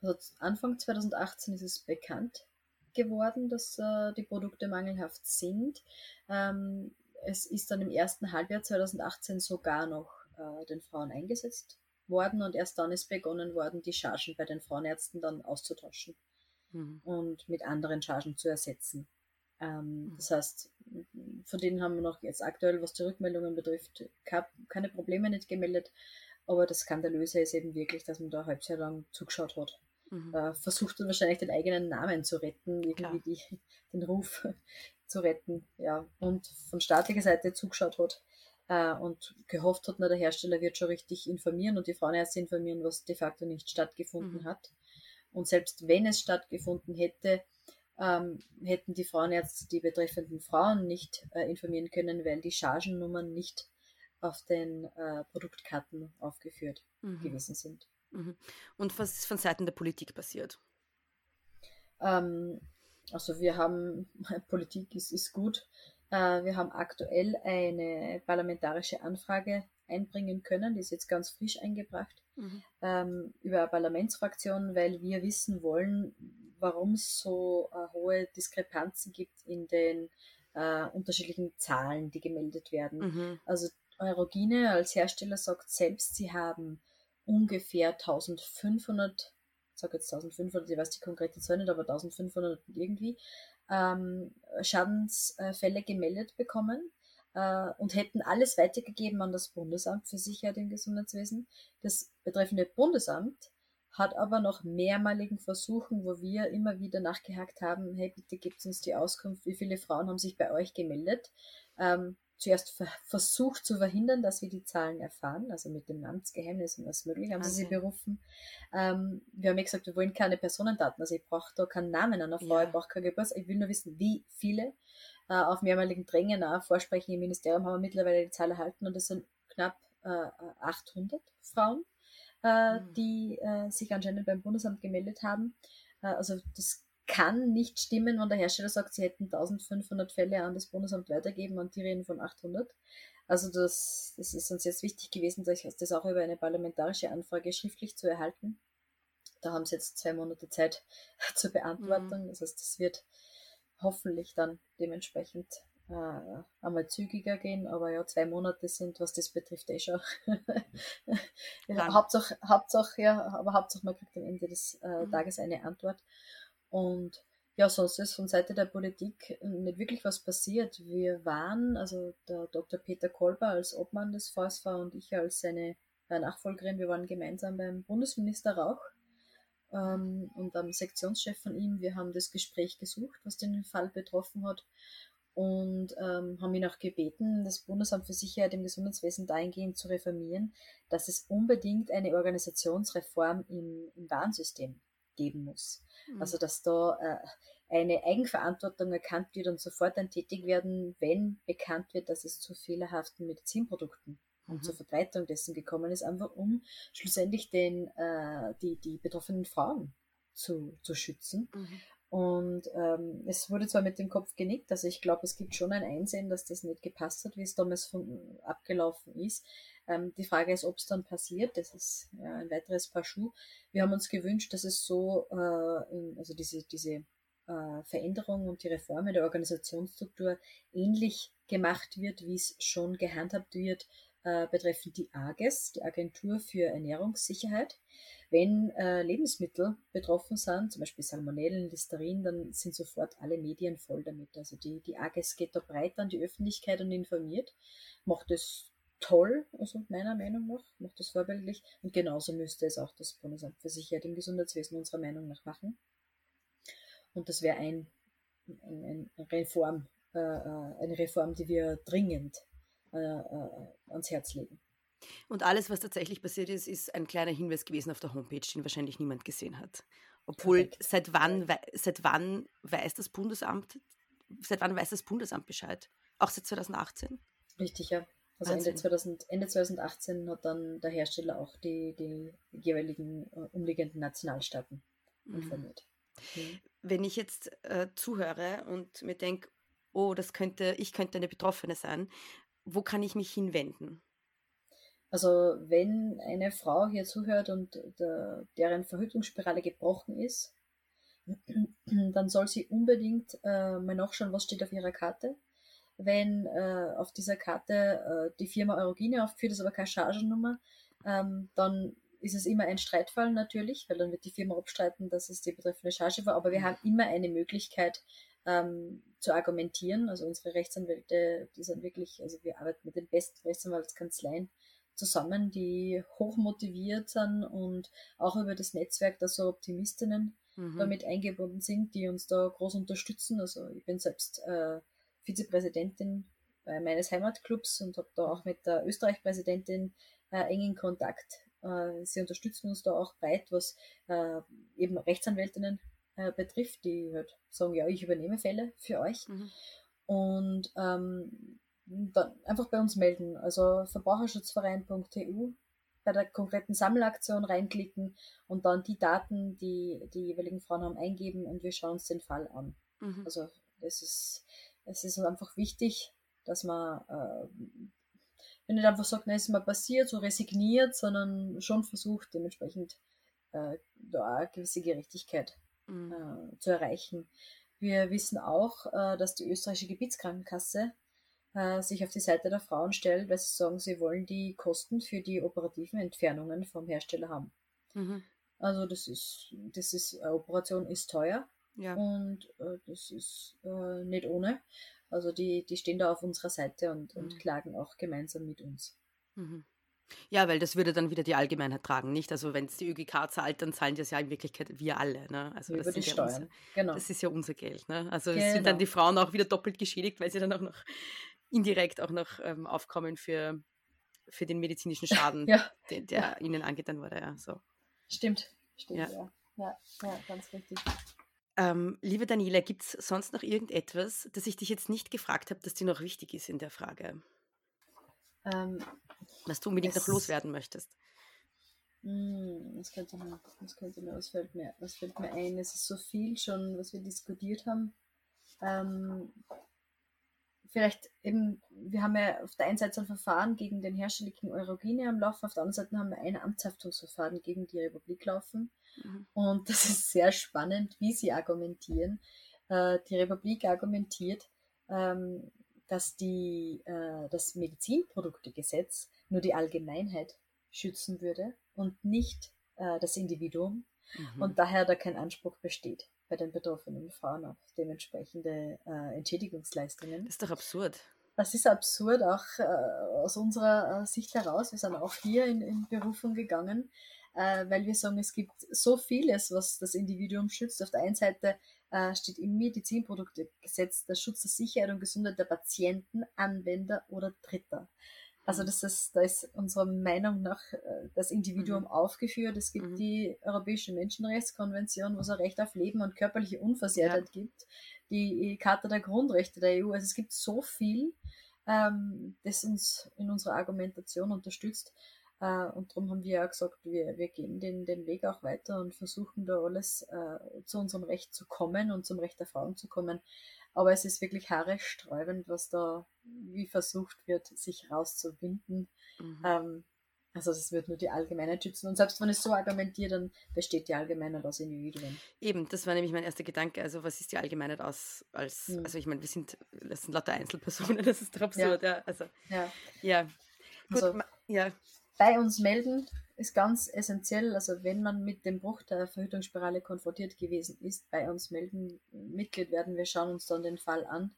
also Anfang 2018 ist es bekannt geworden, dass äh, die Produkte mangelhaft sind. Ähm, es ist dann im ersten Halbjahr 2018 sogar noch äh, den Frauen eingesetzt worden und erst dann ist begonnen worden, die Chargen bei den Frauenärzten dann auszutauschen mhm. und mit anderen Chargen zu ersetzen. Ähm, mhm. Das heißt, von denen haben wir noch jetzt aktuell, was die Rückmeldungen betrifft, keine Probleme nicht gemeldet. Aber das Skandalöse ist eben wirklich, dass man da halb Jahr lang zugeschaut hat. Mhm. Äh, versucht dann wahrscheinlich den eigenen Namen zu retten, irgendwie die, den Ruf zu retten, ja, und von staatlicher Seite zugeschaut hat und gehofft hat, na, der Hersteller wird schon richtig informieren und die Frauenärzte informieren, was de facto nicht stattgefunden mhm. hat. Und selbst wenn es stattgefunden hätte, ähm, hätten die Frauenärzte die betreffenden Frauen nicht äh, informieren können, weil die Chargennummern nicht auf den äh, Produktkarten aufgeführt mhm. gewesen sind. Mhm. Und was ist von Seiten der Politik passiert? Ähm, also wir haben, Politik ist, ist gut. Äh, wir haben aktuell eine parlamentarische Anfrage einbringen können, die ist jetzt ganz frisch eingebracht, mhm. ähm, über eine Parlamentsfraktion, weil wir wissen wollen, warum es so äh, hohe Diskrepanzen gibt in den äh, unterschiedlichen Zahlen, die gemeldet werden. Mhm. Also Eurogine als Hersteller sagt selbst, sie haben ungefähr 1500, ich sage jetzt 1500, ich weiß die konkrete Zahl nicht, aber 1500 irgendwie ähm, Schadensfälle gemeldet bekommen äh, und hätten alles weitergegeben an das Bundesamt für Sicherheit im Gesundheitswesen. Das betreffende Bundesamt hat aber nach mehrmaligen Versuchen, wo wir immer wieder nachgehakt haben, hey, bitte gebt uns die Auskunft, wie viele Frauen haben sich bei euch gemeldet, ähm, zuerst versucht zu verhindern, dass wir die Zahlen erfahren, also mit dem Amtsgeheimnis und was möglich, haben okay. sie sie berufen. Ähm, wir haben ja gesagt, wir wollen keine Personendaten, also ich brauche da keinen Namen einer Frau, ja. ich brauche kein Geburtstag, ich will nur wissen, wie viele. Äh, auf mehrmaligen Drängen, auch Vorsprechen im Ministerium haben wir mittlerweile die Zahl erhalten und es sind knapp äh, 800 Frauen, äh, mhm. die äh, sich anscheinend beim Bundesamt gemeldet haben. Äh, also das kann nicht stimmen, wenn der Hersteller sagt, sie hätten 1500 Fälle an das Bundesamt weitergeben und die reden von 800. Also das, das ist uns jetzt wichtig gewesen, das auch über eine parlamentarische Anfrage schriftlich zu erhalten. Da haben sie jetzt zwei Monate Zeit zur Beantwortung. Mhm. Das heißt, das wird hoffentlich dann dementsprechend äh, einmal zügiger gehen, aber ja, zwei Monate sind, was das betrifft, eh schon. ja, Hauptsache, Hauptsache, ja, aber Hauptsache man kriegt am Ende des äh, mhm. Tages eine Antwort. Und ja, sonst ist von Seite der Politik nicht wirklich was passiert. Wir waren, also der Dr. Peter Kolber als Obmann des VSV und ich als seine äh, Nachfolgerin, wir waren gemeinsam beim Bundesminister Rauch ähm, und am Sektionschef von ihm. Wir haben das Gespräch gesucht, was den Fall betroffen hat und ähm, haben ihn auch gebeten, das Bundesamt für Sicherheit im Gesundheitswesen dahingehend zu reformieren, dass es unbedingt eine Organisationsreform im, im Warnsystem geben muss. Mhm. Also dass da äh, eine Eigenverantwortung erkannt wird und sofort ein tätig werden, wenn bekannt wird, dass es zu fehlerhaften Medizinprodukten und mhm. zur Verbreitung dessen gekommen ist, einfach um schlussendlich den, äh, die, die betroffenen Frauen zu, zu schützen. Mhm. Und ähm, es wurde zwar mit dem Kopf genickt, also ich glaube, es gibt schon ein Einsehen, dass das nicht gepasst hat, wie es damals von, abgelaufen ist. Ähm, die Frage ist, ob es dann passiert. Das ist ja, ein weiteres Paar Schuh. Wir haben uns gewünscht, dass es so, äh, in, also diese, diese äh, Veränderung und die Reform der Organisationsstruktur ähnlich gemacht wird, wie es schon gehandhabt wird äh, betreffend die AGES, die Agentur für Ernährungssicherheit. Wenn äh, Lebensmittel betroffen sind, zum Beispiel Salmonellen, Listerin, dann sind sofort alle Medien voll damit. Also die, die AGES geht da breit an die Öffentlichkeit und informiert, macht es toll, also meiner Meinung nach, macht das vorbildlich. Und genauso müsste es auch das Bundesamt für Sicherheit im Gesundheitswesen unserer Meinung nach machen. Und das wäre ein, ein, ein Reform, äh, äh eine Reform, die wir dringend äh, äh, ans Herz legen. Und alles, was tatsächlich passiert ist, ist ein kleiner Hinweis gewesen auf der Homepage, den wahrscheinlich niemand gesehen hat. Obwohl, seit wann, seit wann weiß das Bundesamt, seit wann weiß das Bundesamt Bescheid? Auch seit 2018? Richtig, ja. Also Ende, 2000, Ende 2018 hat dann der Hersteller auch die, die jeweiligen äh, umliegenden Nationalstaaten mhm. informiert. Mhm. Wenn ich jetzt äh, zuhöre und mir denke, oh, das könnte, ich könnte eine Betroffene sein, wo kann ich mich hinwenden? Also wenn eine Frau hier zuhört und der, deren Verhütungsspirale gebrochen ist, dann soll sie unbedingt äh, mal nachschauen, was steht auf ihrer Karte. Wenn äh, auf dieser Karte äh, die Firma Eurogine aufgeführt ist, aber keine Chargennummer, ähm, dann ist es immer ein Streitfall natürlich, weil dann wird die Firma abstreiten, dass es die betreffende Charge war. Aber wir haben immer eine Möglichkeit ähm, zu argumentieren. Also unsere Rechtsanwälte, die sind wirklich, also wir arbeiten mit den besten Rechtsanwaltskanzleien zusammen, die hochmotiviert sind und auch über das Netzwerk der so Optimistinnen mhm. damit eingebunden sind, die uns da groß unterstützen. Also ich bin selbst äh, Vizepräsidentin meines Heimatclubs und habe da auch mit der Österreich-Präsidentin äh, engen Kontakt. Äh, sie unterstützen uns da auch breit, was äh, eben Rechtsanwältinnen äh, betrifft, die halt sagen, ja, ich übernehme Fälle für euch. Mhm. Und ähm, einfach bei uns melden. Also verbraucherschutzverein.eu bei der konkreten Sammelaktion reinklicken und dann die Daten, die die jeweiligen Frauen haben, eingeben und wir schauen uns den Fall an. Mhm. Also es ist, es ist einfach wichtig, dass man äh, wenn nicht einfach sagt, na, ist mal passiert, so resigniert, sondern schon versucht, dementsprechend äh, da eine gewisse Gerechtigkeit mhm. äh, zu erreichen. Wir wissen auch, äh, dass die österreichische Gebietskrankenkasse äh, sich auf die Seite der Frauen stellt, weil sie sagen, sie wollen die Kosten für die operativen Entfernungen vom Hersteller haben. Mhm. Also das ist, das ist, eine Operation ist teuer ja. und äh, das ist äh, nicht ohne. Also die, die stehen da auf unserer Seite und, mhm. und klagen auch gemeinsam mit uns. Mhm. Ja, weil das würde dann wieder die Allgemeinheit tragen, nicht? Also wenn es die ÖGK zahlt, dann zahlen das ja in Wirklichkeit wir alle. Ne? Also Über das die Steuern, ja unser, genau. Das ist ja unser Geld. Ne? Also genau. sind dann die Frauen auch wieder doppelt geschädigt, weil sie dann auch noch indirekt auch noch ähm, aufkommen für, für den medizinischen Schaden, ja. der, der ihnen angetan wurde. Ja, so. Stimmt, stimmt, ja. ja. Ja, ja ganz richtig. Ähm, liebe Daniela, gibt es sonst noch irgendetwas, das ich dich jetzt nicht gefragt habe, das dir noch wichtig ist in der Frage? Ähm, was du unbedingt noch loswerden möchtest? Hm, was könnte man, was könnte man, was fällt mir, was fällt mir ein? Es ist so viel schon, was wir diskutiert haben. Ähm, vielleicht eben, wir haben ja auf der einen Seite ein Verfahren gegen den herstellenden Eurogine am Laufen, auf der anderen Seite haben wir ein Amtshaftungsverfahren gegen die Republik laufen. Mhm. Und das ist sehr spannend, wie sie argumentieren. Äh, die Republik argumentiert, ähm, dass die, äh, das Medizinproduktegesetz nur die Allgemeinheit schützen würde und nicht äh, das Individuum mhm. und daher da kein Anspruch besteht bei den betroffenen Frauen auf dementsprechende äh, Entschädigungsleistungen. Das ist doch absurd. Das ist absurd, auch äh, aus unserer äh, Sicht heraus. Wir sind auch hier in, in Berufung gegangen, äh, weil wir sagen, es gibt so vieles, was das Individuum schützt. Auf der einen Seite äh, steht im Medizinproduktegesetz der Schutz der Sicherheit und Gesundheit der Patienten, Anwender oder Dritter. Also das ist, da ist unserer Meinung nach äh, das Individuum mhm. aufgeführt. Es gibt mhm. die Europäische Menschenrechtskonvention, wo es ein Recht auf Leben und körperliche Unversehrtheit ja. gibt, die Charta der Grundrechte der EU. Also es gibt so viel, ähm, das uns in unserer Argumentation unterstützt. Äh, und darum haben wir ja gesagt, wir, wir gehen den, den Weg auch weiter und versuchen da alles äh, zu unserem Recht zu kommen und zum Recht der Frauen zu kommen. Aber es ist wirklich haaresträubend, was da wie versucht wird, sich rauszuwinden. Mhm. Ähm, also das wird nur die Allgemeinheit schützen. Und selbst wenn es so argumentiert, dann besteht die Allgemeinheit aus Individuen. Eben, das war nämlich mein erster Gedanke. Also was ist die Allgemeinheit aus als, mhm. also ich meine, wir sind, das sind lauter Einzelpersonen, das ist doch absurd, ja. ja. Also, ja. ja. Gut, also, ja. Bei uns melden, ist ganz essentiell. Also wenn man mit dem Bruch der Verhütungsspirale konfrontiert gewesen ist, bei uns melden, Mitglied werden, wir schauen uns dann den Fall an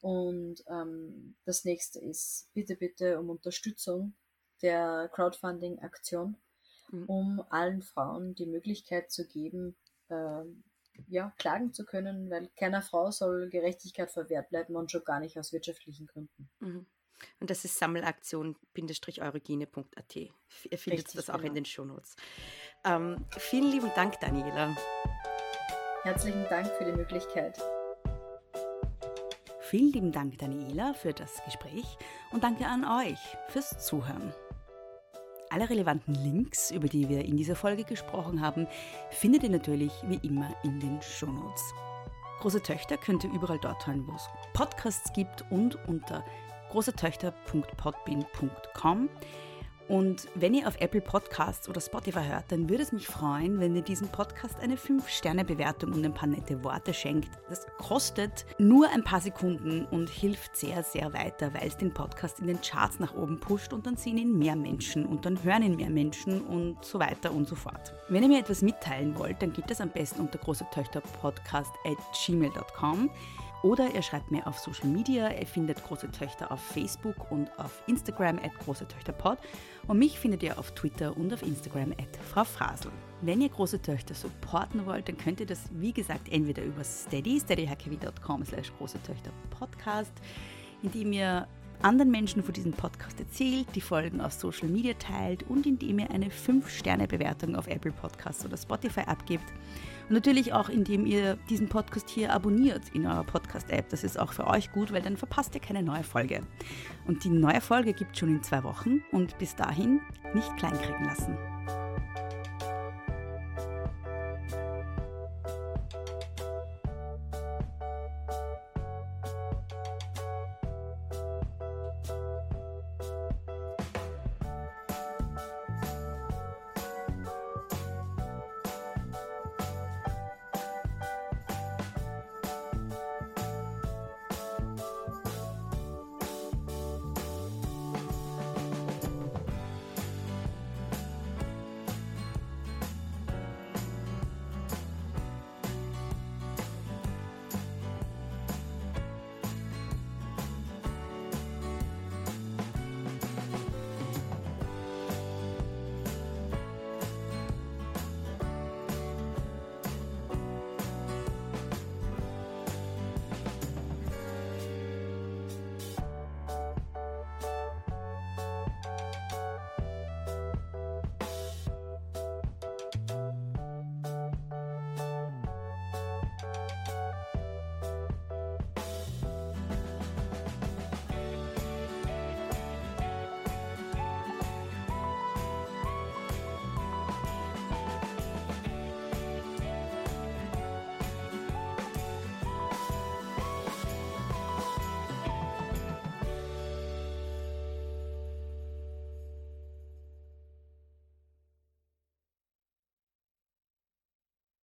Und ähm, das nächste ist bitte, bitte um Unterstützung der Crowdfunding-Aktion, mhm. um allen Frauen die Möglichkeit zu geben, äh, ja, klagen zu können, weil keiner Frau soll Gerechtigkeit verwehrt bleiben und schon gar nicht aus wirtschaftlichen Gründen. Mhm. Und das ist sammelaktion-eurogene.at. Ihr findet Richtig, das auch genau. in den Shownotes. Ähm, vielen lieben Dank, Daniela. Herzlichen Dank für die Möglichkeit. Vielen lieben Dank, Daniela, für das Gespräch und danke an euch fürs Zuhören. Alle relevanten Links, über die wir in dieser Folge gesprochen haben, findet ihr natürlich wie immer in den Shownotes. Große Töchter könnt ihr überall dort hören, wo es Podcasts gibt und unter großetöchter.podbean.com. Und wenn ihr auf Apple Podcasts oder Spotify hört, dann würde es mich freuen, wenn ihr diesem Podcast eine 5-Sterne-Bewertung und ein paar nette Worte schenkt. Das kostet nur ein paar Sekunden und hilft sehr, sehr weiter, weil es den Podcast in den Charts nach oben pusht und dann sehen ihn mehr Menschen und dann hören ihn mehr Menschen und so weiter und so fort. Wenn ihr mir etwas mitteilen wollt, dann geht das am besten unter großetöchterpodcast at gmail.com. Oder ihr schreibt mir auf Social Media, ihr findet Große Töchter auf Facebook und auf Instagram at Große Töchter Pod. Und mich findet ihr auf Twitter und auf Instagram at Frau Frasel. Wenn ihr Große Töchter supporten wollt, dann könnt ihr das, wie gesagt, entweder über steady, steadyhkw.com slash Große Töchter Podcast, indem ihr anderen Menschen von diesem Podcast erzählt, die Folgen auf Social Media teilt und indem ihr eine 5-Sterne-Bewertung auf Apple Podcasts oder Spotify abgibt. Und natürlich auch, indem ihr diesen Podcast hier abonniert in eurer Podcast-App. Das ist auch für euch gut, weil dann verpasst ihr keine neue Folge. Und die neue Folge gibt es schon in zwei Wochen und bis dahin nicht kleinkriegen lassen.